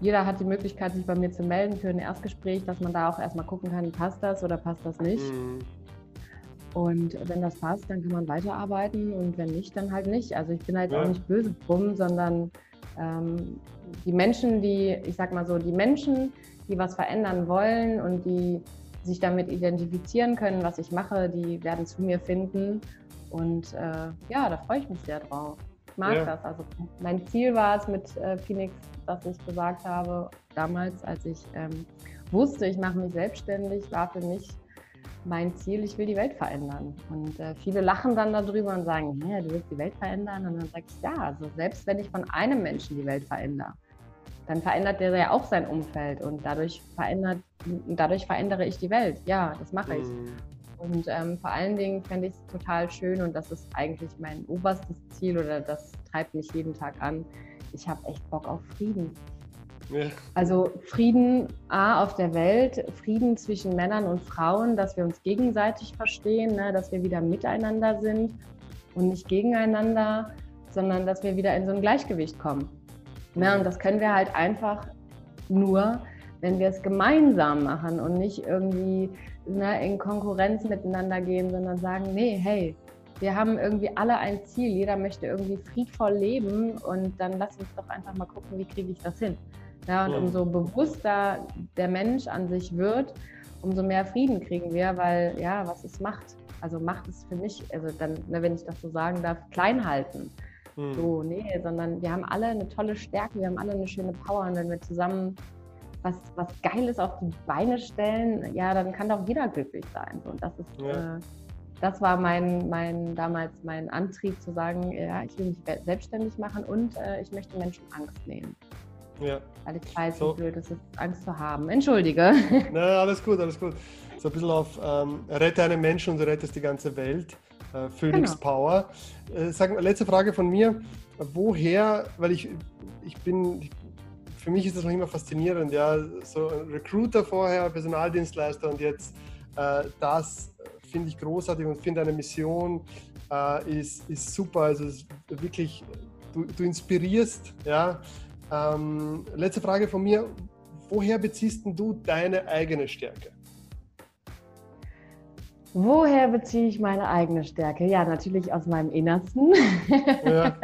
jeder hat die Möglichkeit, sich bei mir zu melden für ein Erstgespräch, dass man da auch erstmal gucken kann, passt das oder passt das nicht. Mhm. Und wenn das passt, dann kann man weiterarbeiten und wenn nicht, dann halt nicht. Also ich bin halt ja. auch nicht böse drum, sondern ähm, die Menschen, die, ich sag mal so, die Menschen, die was verändern wollen und die sich damit identifizieren können, was ich mache, die werden zu mir finden. Und äh, ja, da freue ich mich sehr drauf. Ich mag ja. das. Also mein Ziel war es mit äh, Phoenix, dass ich gesagt habe, damals, als ich ähm, wusste, ich mache mich selbstständig, war für mich mein Ziel, ich will die Welt verändern. Und äh, viele lachen dann darüber und sagen, ja, du willst die Welt verändern? Und dann sage ich, ja, also selbst wenn ich von einem Menschen die Welt verändere, dann verändert der ja auch sein Umfeld und dadurch verändert, dadurch verändere ich die Welt. Ja, das mache ich. Mhm. Und ähm, vor allen Dingen fände ich es total schön und das ist eigentlich mein oberstes Ziel oder das treibt mich jeden Tag an. Ich habe echt Bock auf Frieden. Ja. Also Frieden A auf der Welt, Frieden zwischen Männern und Frauen, dass wir uns gegenseitig verstehen, ne, dass wir wieder miteinander sind und nicht gegeneinander, sondern dass wir wieder in so ein Gleichgewicht kommen. Ne, und das können wir halt einfach nur, wenn wir es gemeinsam machen und nicht irgendwie ne, in Konkurrenz miteinander gehen, sondern sagen, nee, hey, wir haben irgendwie alle ein Ziel, jeder möchte irgendwie friedvoll leben und dann lass uns doch einfach mal gucken, wie kriege ich das hin. Ja, und umso bewusster der Mensch an sich wird, umso mehr Frieden kriegen wir, weil ja, was ist Macht? Also Macht ist für mich, also dann, ne, wenn ich das so sagen darf, klein halten. Mhm. So, nee, sondern wir haben alle eine tolle Stärke, wir haben alle eine schöne Power und wenn wir zusammen was, was Geiles auf die Beine stellen, ja, dann kann doch jeder glücklich sein. Und das ist, ja. äh, das war mein, mein damals mein Antrieb zu sagen, ja, ich will mich selbstständig machen und äh, ich möchte Menschen Angst nehmen. Ja. Weil ich weiß, so. wie blöd es ist, Angst zu haben. Entschuldige. Na, alles gut, alles gut. So ein bisschen auf ähm, rette einen Menschen und du rettest die ganze Welt. Äh, Phoenix genau. Power. Äh, sag, letzte Frage von mir. Woher, weil ich, ich bin, für mich ist das noch immer faszinierend, ja, so ein Recruiter vorher, Personaldienstleister und jetzt äh, das finde ich großartig und finde eine Mission äh, ist, ist super. Also wirklich, du, du inspirierst, ja, ähm, letzte Frage von mir. Woher beziehst du deine eigene Stärke? Woher beziehe ich meine eigene Stärke? Ja, natürlich aus meinem Innersten. Ja.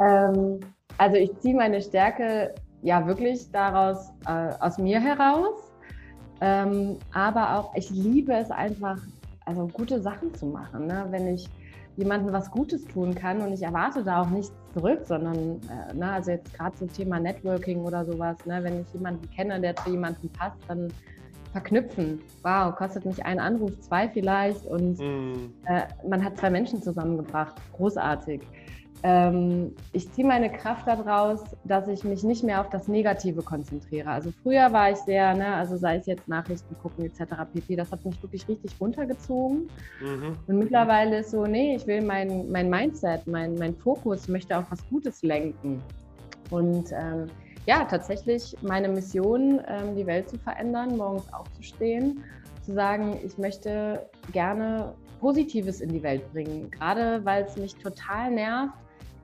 ähm, also ich ziehe meine Stärke ja wirklich daraus, äh, aus mir heraus. Ähm, aber auch, ich liebe es einfach, also gute Sachen zu machen. Ne? Wenn ich jemandem was Gutes tun kann und ich erwarte da auch nichts zurück, sondern, äh, ne, also jetzt gerade zum Thema Networking oder sowas, ne, wenn ich jemanden kenne, der zu jemandem passt, dann verknüpfen. Wow, kostet mich ein Anruf, zwei vielleicht und mm. äh, man hat zwei Menschen zusammengebracht. Großartig. Ähm, ich ziehe meine Kraft daraus, dass ich mich nicht mehr auf das Negative konzentriere. Also früher war ich sehr, ne, also sei es jetzt Nachrichten gucken etc. pp, das hat mich wirklich richtig runtergezogen. Mhm. Und mittlerweile ist so, nee, ich will mein, mein Mindset, mein, mein Fokus, möchte auf was Gutes lenken. Und ähm, ja, tatsächlich meine Mission, ähm, die Welt zu verändern, morgens aufzustehen, zu sagen, ich möchte gerne Positives in die Welt bringen. Gerade weil es mich total nervt,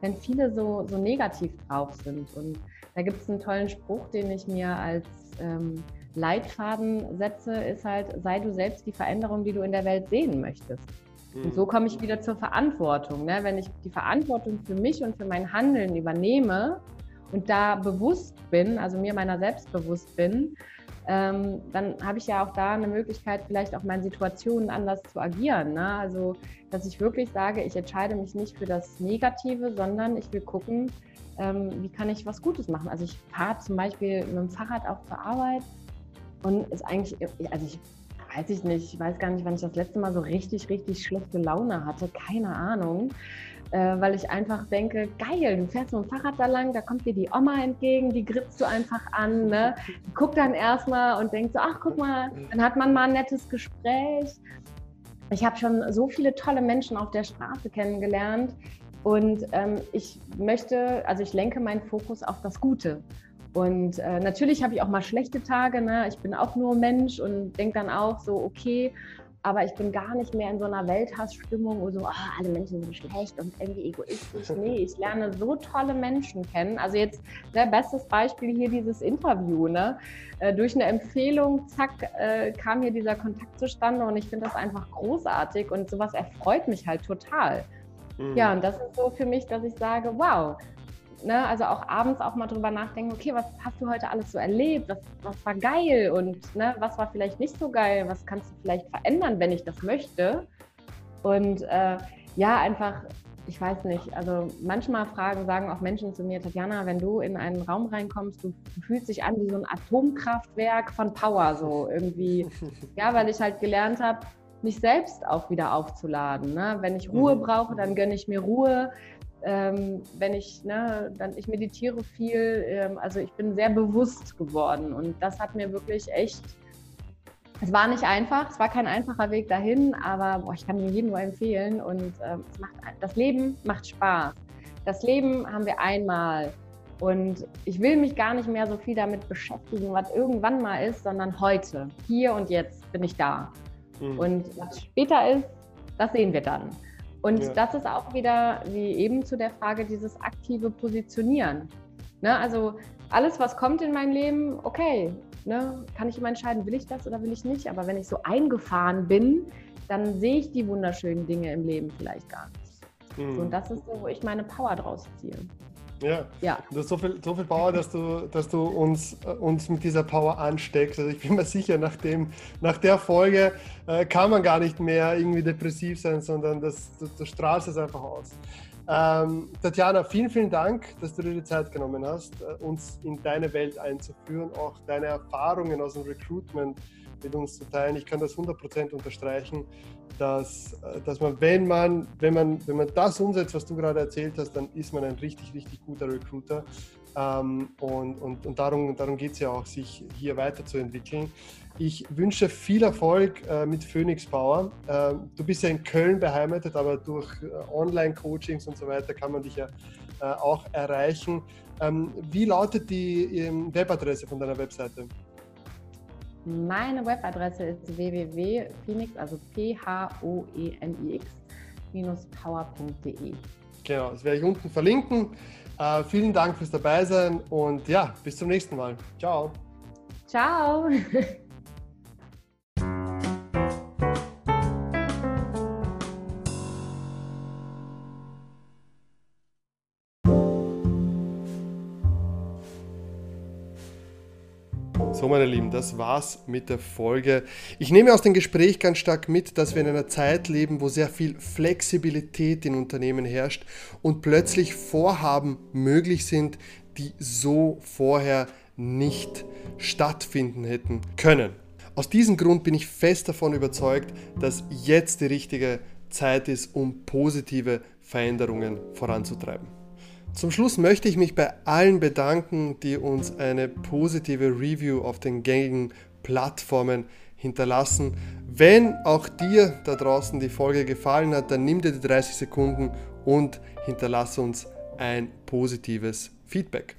wenn viele so, so negativ drauf sind. Und da gibt es einen tollen Spruch, den ich mir als ähm, Leitfaden setze, ist halt, sei du selbst die Veränderung, die du in der Welt sehen möchtest. Mhm. Und so komme ich wieder zur Verantwortung. Ne? Wenn ich die Verantwortung für mich und für mein Handeln übernehme und da bewusst bin, also mir meiner selbst bewusst bin, ähm, dann habe ich ja auch da eine Möglichkeit, vielleicht auch meine Situationen anders zu agieren. Ne? Also, dass ich wirklich sage, ich entscheide mich nicht für das Negative, sondern ich will gucken, ähm, wie kann ich was Gutes machen. Also ich fahre zum Beispiel mit dem Fahrrad auch zur Arbeit und ist eigentlich, also ich weiß ich nicht, ich weiß gar nicht, wann ich das letzte Mal so richtig, richtig schlechte Laune hatte, keine Ahnung äh, weil ich einfach denke, geil, du fährst mit dem Fahrrad da lang, da kommt dir die Oma entgegen, die gritzt du einfach an, ne? Die guckt dann erstmal und denkt so, ach guck mal, dann hat man mal ein nettes Gespräch. Ich habe schon so viele tolle Menschen auf der Straße kennengelernt und ähm, ich möchte, also ich lenke meinen Fokus auf das Gute. Und äh, natürlich habe ich auch mal schlechte Tage. Ne? Ich bin auch nur Mensch und denke dann auch so, okay, aber ich bin gar nicht mehr in so einer Welthassstimmung, wo so, oh, alle Menschen sind schlecht und irgendwie egoistisch. Nee, ich lerne so tolle Menschen kennen. Also jetzt, der ne, bestes Beispiel hier dieses Interview, ne? Äh, durch eine Empfehlung, zack, äh, kam hier dieser Kontakt zustande und ich finde das einfach großartig und sowas erfreut mich halt total. Mhm. Ja, und das ist so für mich, dass ich sage, wow, ne, also auch abends auch mal drüber nachdenken, okay, was hast du heute alles so erlebt? Was, was war geil und ne, was war vielleicht nicht so geil? Was kannst du vielleicht verändern, wenn ich das möchte? Und äh, ja, einfach, ich weiß nicht, also manchmal fragen, sagen auch Menschen zu mir, Tatjana, wenn du in einen Raum reinkommst, du, du fühlst dich an wie so ein Atomkraftwerk von Power, so irgendwie. ja, weil ich halt gelernt habe, mich selbst auch wieder aufzuladen. Ne? Wenn ich Ruhe mhm. brauche, dann gönne ich mir Ruhe ähm, wenn ich, ne, dann ich meditiere viel, ähm, also ich bin sehr bewusst geworden und das hat mir wirklich echt, es war nicht einfach, es war kein einfacher Weg dahin, aber boah, ich kann mir jedem nur empfehlen und ähm, macht, das Leben macht Spaß. Das Leben haben wir einmal und ich will mich gar nicht mehr so viel damit beschäftigen, was irgendwann mal ist, sondern heute, hier und jetzt bin ich da. Mhm. Und was später ist, das sehen wir dann. Und ja. das ist auch wieder, wie eben zu der Frage, dieses aktive Positionieren. Ne? Also alles, was kommt in mein Leben, okay, ne? kann ich immer entscheiden, will ich das oder will ich nicht. Aber wenn ich so eingefahren bin, dann sehe ich die wunderschönen Dinge im Leben vielleicht gar nicht. Mhm. So, und das ist so, wo ich meine Power draus ziehe. Ja. ja. Du hast so viel, so viel Power, dass du, dass du uns, äh, uns mit dieser Power ansteckst. Also ich bin mir sicher, nach, dem, nach der Folge äh, kann man gar nicht mehr irgendwie depressiv sein, sondern das, das, du strahlst es einfach aus. Ähm, Tatjana, vielen, vielen Dank, dass du dir die Zeit genommen hast, äh, uns in deine Welt einzuführen, auch deine Erfahrungen aus dem Recruitment mit uns zu teilen. Ich kann das 100% unterstreichen, dass, äh, dass man, wenn man, wenn man, wenn man das umsetzt, was du gerade erzählt hast, dann ist man ein richtig, richtig guter Recruiter. Ähm, und, und, und darum, darum geht es ja auch, sich hier weiterzuentwickeln. Ich wünsche viel Erfolg äh, mit Phoenix Power. Äh, du bist ja in Köln beheimatet, aber durch äh, Online-Coachings und so weiter kann man dich ja äh, auch erreichen. Ähm, wie lautet die ähm, Webadresse von deiner Webseite? Meine Webadresse ist www.phoenix, also P-H-O-E-N-I-X, power.de. Genau, das werde ich unten verlinken. Äh, vielen Dank fürs Dabeisein und ja, bis zum nächsten Mal. Ciao. Ciao. So, meine Lieben, das war's mit der Folge. Ich nehme aus dem Gespräch ganz stark mit, dass wir in einer Zeit leben, wo sehr viel Flexibilität in Unternehmen herrscht und plötzlich Vorhaben möglich sind, die so vorher nicht stattfinden hätten können. Aus diesem Grund bin ich fest davon überzeugt, dass jetzt die richtige Zeit ist, um positive Veränderungen voranzutreiben. Zum Schluss möchte ich mich bei allen bedanken, die uns eine positive Review auf den gängigen Plattformen hinterlassen. Wenn auch dir da draußen die Folge gefallen hat, dann nimm dir die 30 Sekunden und hinterlasse uns ein positives Feedback.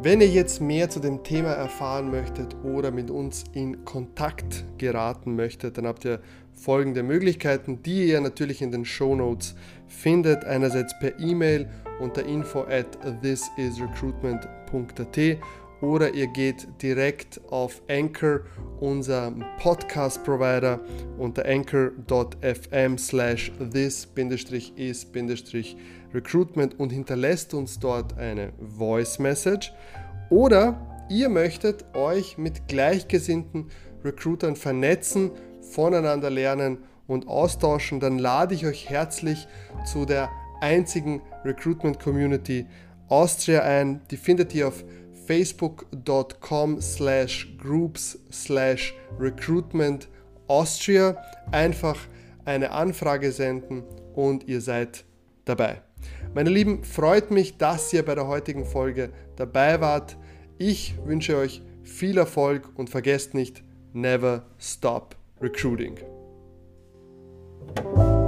Wenn ihr jetzt mehr zu dem Thema erfahren möchtet oder mit uns in Kontakt geraten möchtet, dann habt ihr folgende Möglichkeiten, die ihr natürlich in den Show Notes findet. Einerseits per E-Mail unter info at thisisrecruitment.at oder ihr geht direkt auf Anchor, unser Podcast-Provider, unter anchor.fm slash this-is-recruitment und hinterlässt uns dort eine Voice Message. Oder ihr möchtet euch mit gleichgesinnten Recruitern vernetzen, voneinander lernen und austauschen, dann lade ich euch herzlich zu der einzigen Recruitment Community Austria ein. Die findet ihr auf facebook.com slash groups slash recruitment Austria. Einfach eine Anfrage senden und ihr seid dabei. Meine Lieben, freut mich, dass ihr bei der heutigen Folge dabei wart. Ich wünsche euch viel Erfolg und vergesst nicht, never stop recruiting. Thank you.